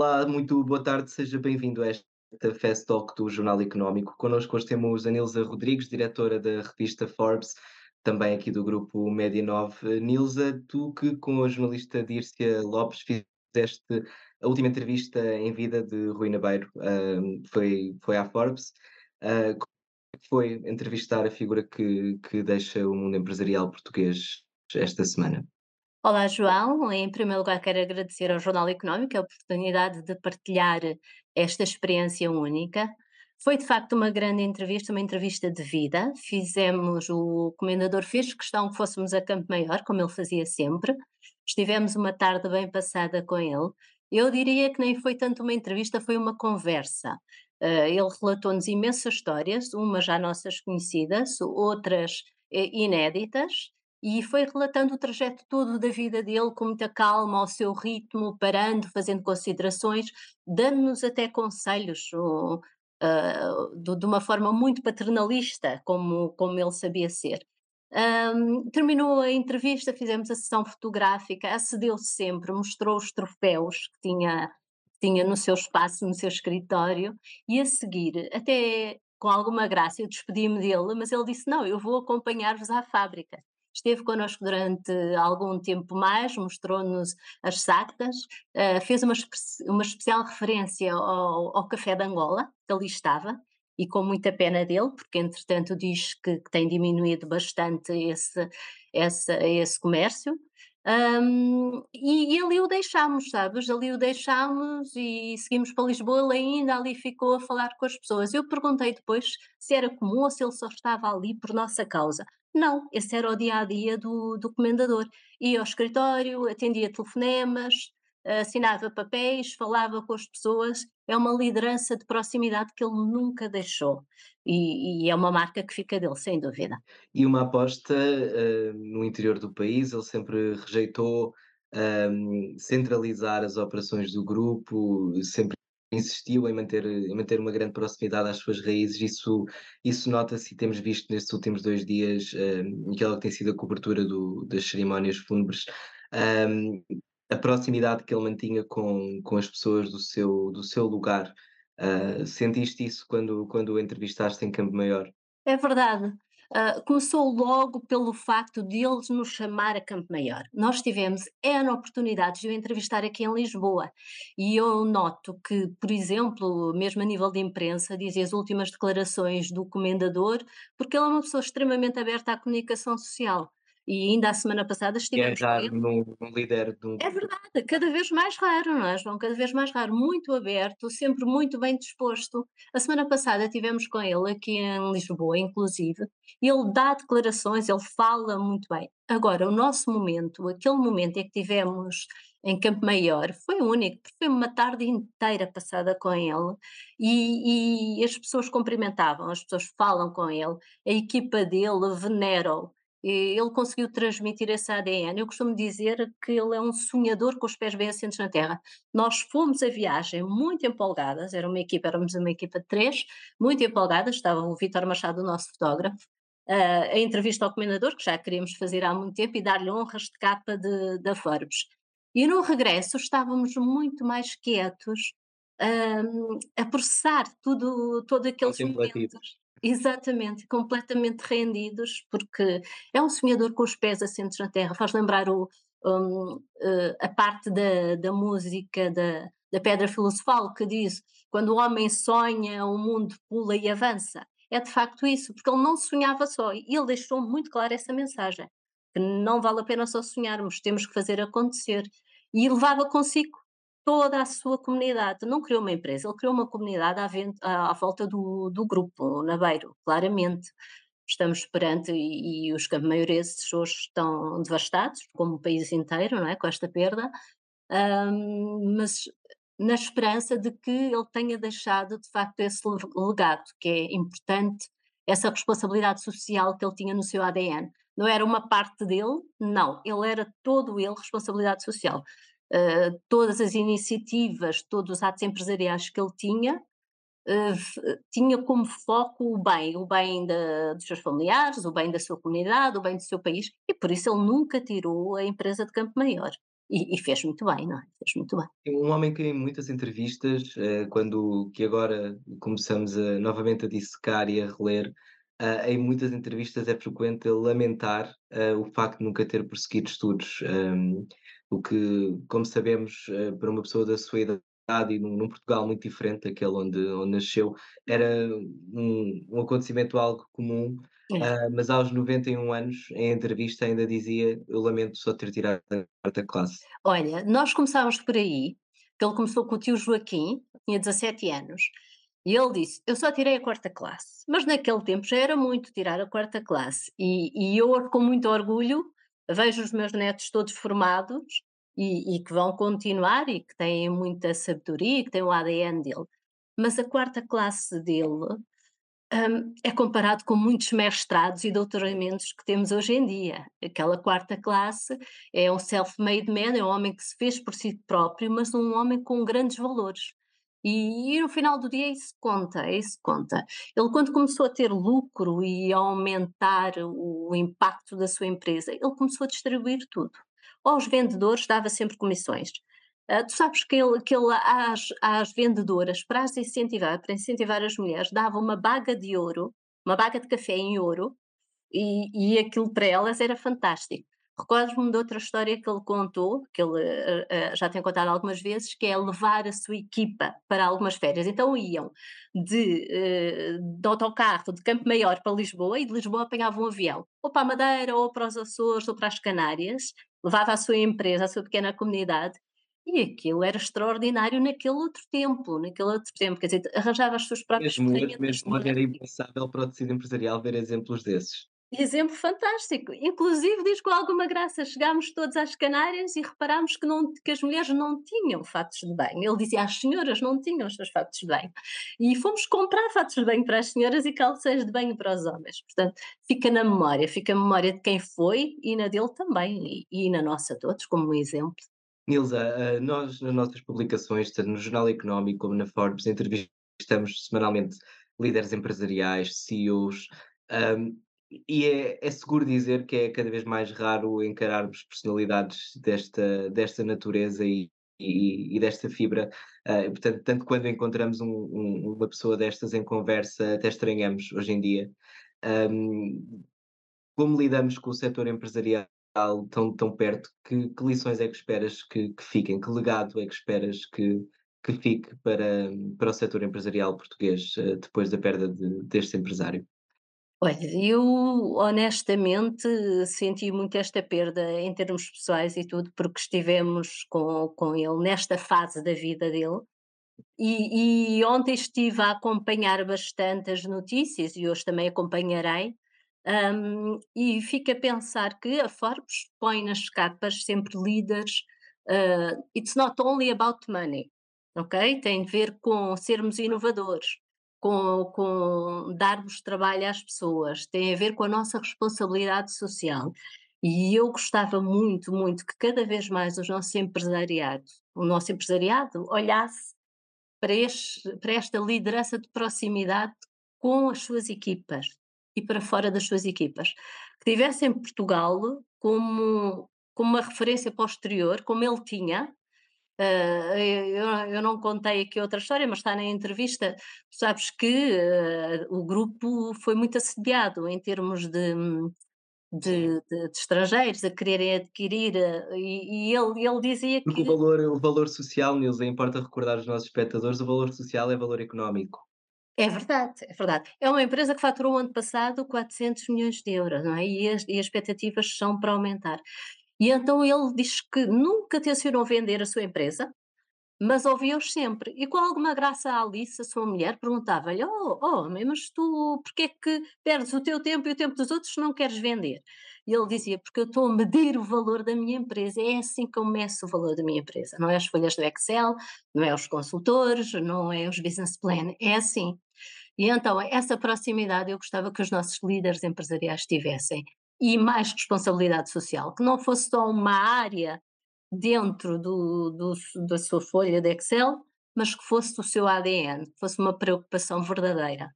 Olá, muito boa tarde, seja bem-vindo a esta Fast Talk do Jornal Económico. Connosco hoje temos a Nilza Rodrigues, diretora da revista Forbes, também aqui do grupo Média 9. Nilza, tu que com a jornalista Dírcia Lopes fizeste a última entrevista em vida de Rui Nabeiro, uh, foi, foi à Forbes. Uh, foi entrevistar a figura que, que deixa o mundo empresarial português esta semana? Olá, João. Em primeiro lugar, quero agradecer ao Jornal Económico a oportunidade de partilhar esta experiência única. Foi de facto uma grande entrevista, uma entrevista de vida. Fizemos, o comendador fez questão que fôssemos a Campo Maior, como ele fazia sempre. Estivemos uma tarde bem passada com ele. Eu diria que nem foi tanto uma entrevista, foi uma conversa. Uh, ele relatou-nos imensas histórias, umas já nossas conhecidas, outras eh, inéditas, e foi relatando o trajeto todo da vida dele com muita calma, ao seu ritmo, parando, fazendo considerações, dando-nos até conselhos, uh, uh, de, uma forma muito paternalista, como, como ele sabia ser. Um, terminou a entrevista, fizemos a sessão fotográfica, acedeu sempre, mostrou os troféus que tinha, tinha no seu espaço, no seu escritório, e a seguir, até com alguma graça, eu despedi-me dele, mas ele disse: Não, eu vou acompanhar-vos à fábrica esteve connosco durante algum tempo mais, mostrou-nos as sactas, uh, fez uma, uma especial referência ao, ao, café de Angola, que ali estava, e com muita pena dele, porque entretanto diz que, que tem diminuído bastante esse, esse, esse comércio. Um, e, e, ali o deixámos, sabes? Ali o deixámos e seguimos para Lisboa. Ele ainda ali ficou a falar com as pessoas. Eu perguntei depois se era comum ou se ele só estava ali por nossa causa. Não, esse era o dia a dia do, do comendador. Ia ao escritório, atendia telefonemas, assinava papéis, falava com as pessoas. É uma liderança de proximidade que ele nunca deixou. E, e é uma marca que fica dele, sem dúvida. E uma aposta uh, no interior do país, ele sempre rejeitou um, centralizar as operações do grupo, sempre insistiu em manter, em manter uma grande proximidade às suas raízes, isso, isso nota-se e temos visto nestes últimos dois dias, um, aquela que tem sido a cobertura do, das cerimónias fúnebres, um, a proximidade que ele mantinha com, com as pessoas do seu, do seu lugar. Uh, sentiste isso quando, quando o entrevistaste em Campo Maior? É verdade. Uh, começou logo pelo facto de eles nos chamar a Campo Maior. Nós tivemos N oportunidades de o entrevistar aqui em Lisboa e eu noto que, por exemplo, mesmo a nível de imprensa, dizem as últimas declarações do comendador, porque ele é uma pessoa extremamente aberta à comunicação social. E ainda a semana passada estivemos. É raro num, líder de um. É verdade, cada vez mais raro, não é, João? Cada vez mais raro, muito aberto, sempre muito bem disposto. A semana passada tivemos com ele aqui em Lisboa, inclusive, e ele dá declarações, ele fala muito bem. Agora, o nosso momento, aquele momento em que tivemos em Campo Maior foi único, porque foi uma tarde inteira passada com ele e, e as pessoas cumprimentavam, as pessoas falam com ele, a equipa dele venera-o ele conseguiu transmitir esse ADN. Eu costumo dizer que ele é um sonhador com os pés bem assentos na terra. Nós fomos a viagem muito empolgadas, era uma equipa, éramos uma equipa de três, muito empolgadas, estava o Vitor Machado, o nosso fotógrafo, uh, a entrevista ao comendador, que já queríamos fazer há muito tempo, e dar-lhe honras de capa de, da Forbes. E no regresso estávamos muito mais quietos, um, a processar tudo, todo aqueles momentos. Exatamente, completamente rendidos, porque é um sonhador com os pés assentos na terra, faz lembrar o, um, uh, a parte da, da música da, da Pedra Filosofal que diz: quando o homem sonha, o mundo pula e avança. É de facto isso, porque ele não sonhava só, e ele deixou muito clara essa mensagem: que não vale a pena só sonharmos, temos que fazer acontecer. E levava consigo toda a sua comunidade. Não criou uma empresa, ele criou uma comunidade à, à, à volta do, do grupo, Naveiro, claramente. Estamos perante, e, e os campomaioreses hoje estão devastados, como o país inteiro, não é? com esta perda, um, mas na esperança de que ele tenha deixado de facto esse legado, que é importante, essa responsabilidade social que ele tinha no seu ADN. Não era uma parte dele, não, ele era todo ele responsabilidade social. Uh, todas as iniciativas, todos os atos empresariais que ele tinha, uh, tinha como foco o bem, o bem da, dos seus familiares, o bem da sua comunidade, o bem do seu país, e por isso ele nunca tirou a empresa de Campo Maior. E, e fez muito bem, não é? Fez muito bem. Um homem que em muitas entrevistas, quando que agora começamos a, novamente a dissecar e a reler, em muitas entrevistas é frequente lamentar o facto de nunca ter prosseguido estudos, um, o que, como sabemos, ah, para uma pessoa da sua idade e num, num Portugal muito diferente daquele onde, onde nasceu, era um, um acontecimento algo comum, ah, mas aos 91 anos, em entrevista, ainda dizia: Eu lamento só ter tirado a quarta classe. Olha, nós começámos por aí, ele começou com o tio Joaquim, tinha 17 anos, e ele disse: Eu só tirei a quarta classe. Mas naquele tempo já era muito tirar a quarta classe. E, e eu, com muito orgulho, vejo os meus netos todos formados e, e que vão continuar e que têm muita sabedoria que têm o ADN dele. Mas a quarta classe dele hum, é comparado com muitos mestrados e doutoramentos que temos hoje em dia. Aquela quarta classe é um self-made man, é um homem que se fez por si próprio, mas um homem com grandes valores. E, no final do dia é isso conta, é isso conta. Ele quando começou a ter lucro e a aumentar o, impacto da sua empresa, ele começou a distribuir tudo. Aos vendedores dava sempre comissões. Ah, tu sabes que ele, que ele às, às vendedoras, para as incentivar, para incentivar as mulheres, dava uma baga de ouro, uma baga de café em ouro, e, e aquilo para elas era fantástico. Recordo-me de outra história que ele contou, que ele uh, já tem contado algumas vezes, que é levar a sua equipa para algumas férias. Então iam de, uh, de autocarro de Campo Maior para Lisboa e de Lisboa apanhavam um avião, ou para a Madeira, ou para os Açores, ou para as Canárias, levava a sua empresa, a sua pequena comunidade, e aquilo era extraordinário naquele outro tempo, naquele outro tempo, quer dizer, arranjava as suas próprias Mesmo ferramentas mesmo era impensável para o tecido empresarial ver exemplos desses. Exemplo fantástico. Inclusive, diz com alguma graça, chegámos todos às Canárias e reparámos que, não, que as mulheres não tinham fatos de banho. Ele dizia, as senhoras não tinham os seus fatos de banho. E fomos comprar fatos de banho para as senhoras e calções de banho para os homens. Portanto, fica na memória, fica na memória de quem foi e na dele também, e, e na nossa todos, como um exemplo. Nilza, eh, nós nas nossas publicações, tanto no Jornal Económico como na Forbes, entrevistamos semanalmente líderes empresariais, CEOs, um, e é, é, seguro dizer que é cada vez mais raro encararmos personalidades desta, desta natureza e, e, e desta fibra. Uh, portanto, tanto quando encontramos um, um, uma pessoa destas em conversa, até estranhamos hoje em dia. Um, como lidamos com o setor empresarial tão, tão perto? Que, que lições é que esperas que, que, fiquem? Que legado é que esperas que, que fique para, para o setor empresarial português uh, depois da perda de, deste empresário? Olha, eu honestamente senti muito esta perda em termos pessoais e tudo, porque estivemos com, com ele nesta fase da vida dele. E, e ontem estive a acompanhar bastante as notícias e hoje também acompanharei. um, e fico a pensar que a Forbes põe nas capas sempre líderes. uh, it's not only about money, ok? Tem de ver com sermos inovadores com, com darmos trabalho às pessoas, tem a ver com a nossa responsabilidade social. E eu gostava muito, muito que cada vez mais o nosso empresariado, o nosso empresariado olhasse para, este, para esta liderança de proximidade com as suas equipas e para fora das suas equipas. Que tivessem Portugal como, como uma referência posterior, como ele tinha, Uh, eu, eu, não contei aqui outra história, mas está na entrevista. Tu sabes que uh, o grupo foi muito assediado em termos de, de, de, de estrangeiros a quererem adquirir, uh, e, e, ele, ele dizia Porque que. O valor, o valor social, Nilza, importa recordar aos nossos espectadores: o valor social é valor económico. É verdade, é verdade. É uma empresa que faturou ano passado 400 milhões de euros, não é? E as, e as expectativas são para aumentar. E então ele diz que nunca tencionou vender a sua empresa, mas ouvia-os sempre. E com alguma graça a Alice, a sua mulher, perguntava-lhe: Oh, oh, mas tu, porquê é que perdes o teu tempo e o tempo dos outros se não queres vender? E ele dizia: Porque eu estou a medir o valor da minha empresa. É assim que eu meço o valor da minha empresa. Não é as folhas do Excel, não é os consultores, não é os business plan, é assim. E então, essa proximidade eu gostava que os nossos líderes empresariais tivessem e mais responsabilidade social, que não fosse só uma área dentro do, do, da sua folha de Excel, mas que fosse o seu ADN, que fosse uma preocupação verdadeira.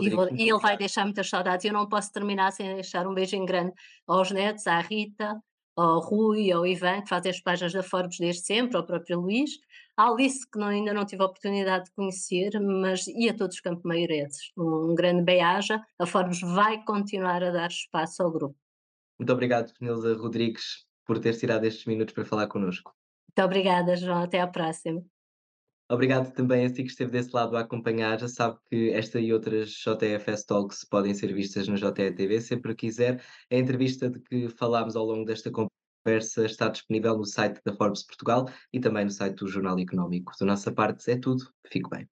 E, vou, e ele vai deixar muitas saudades. Eu não posso terminar sem deixar um beijinho grande aos netos, à Rita, ao Rui, ao Ivan, que fazem as páginas da Forbes desde sempre, ao próprio Luís, a Alice, que não, ainda não tive a oportunidade de conhecer, mas e a todos os Campo Maiorenses. Um grande beijo. A Forbes vai continuar a dar espaço ao grupo. Muito obrigado, Nilza Rodrigues, por ter tirado estes minutos para falar connosco. Muito obrigada, João. Até à próxima. Obrigado também a si que esteve desse lado a acompanhar. Já sabe que esta e outras JFS Talks podem ser vistas no JTV sempre que quiser. A entrevista de que falámos ao longo desta conversa está disponível no site da Forbes Portugal e também no site do Jornal Económico. Da nossa parte é tudo. Fico bem.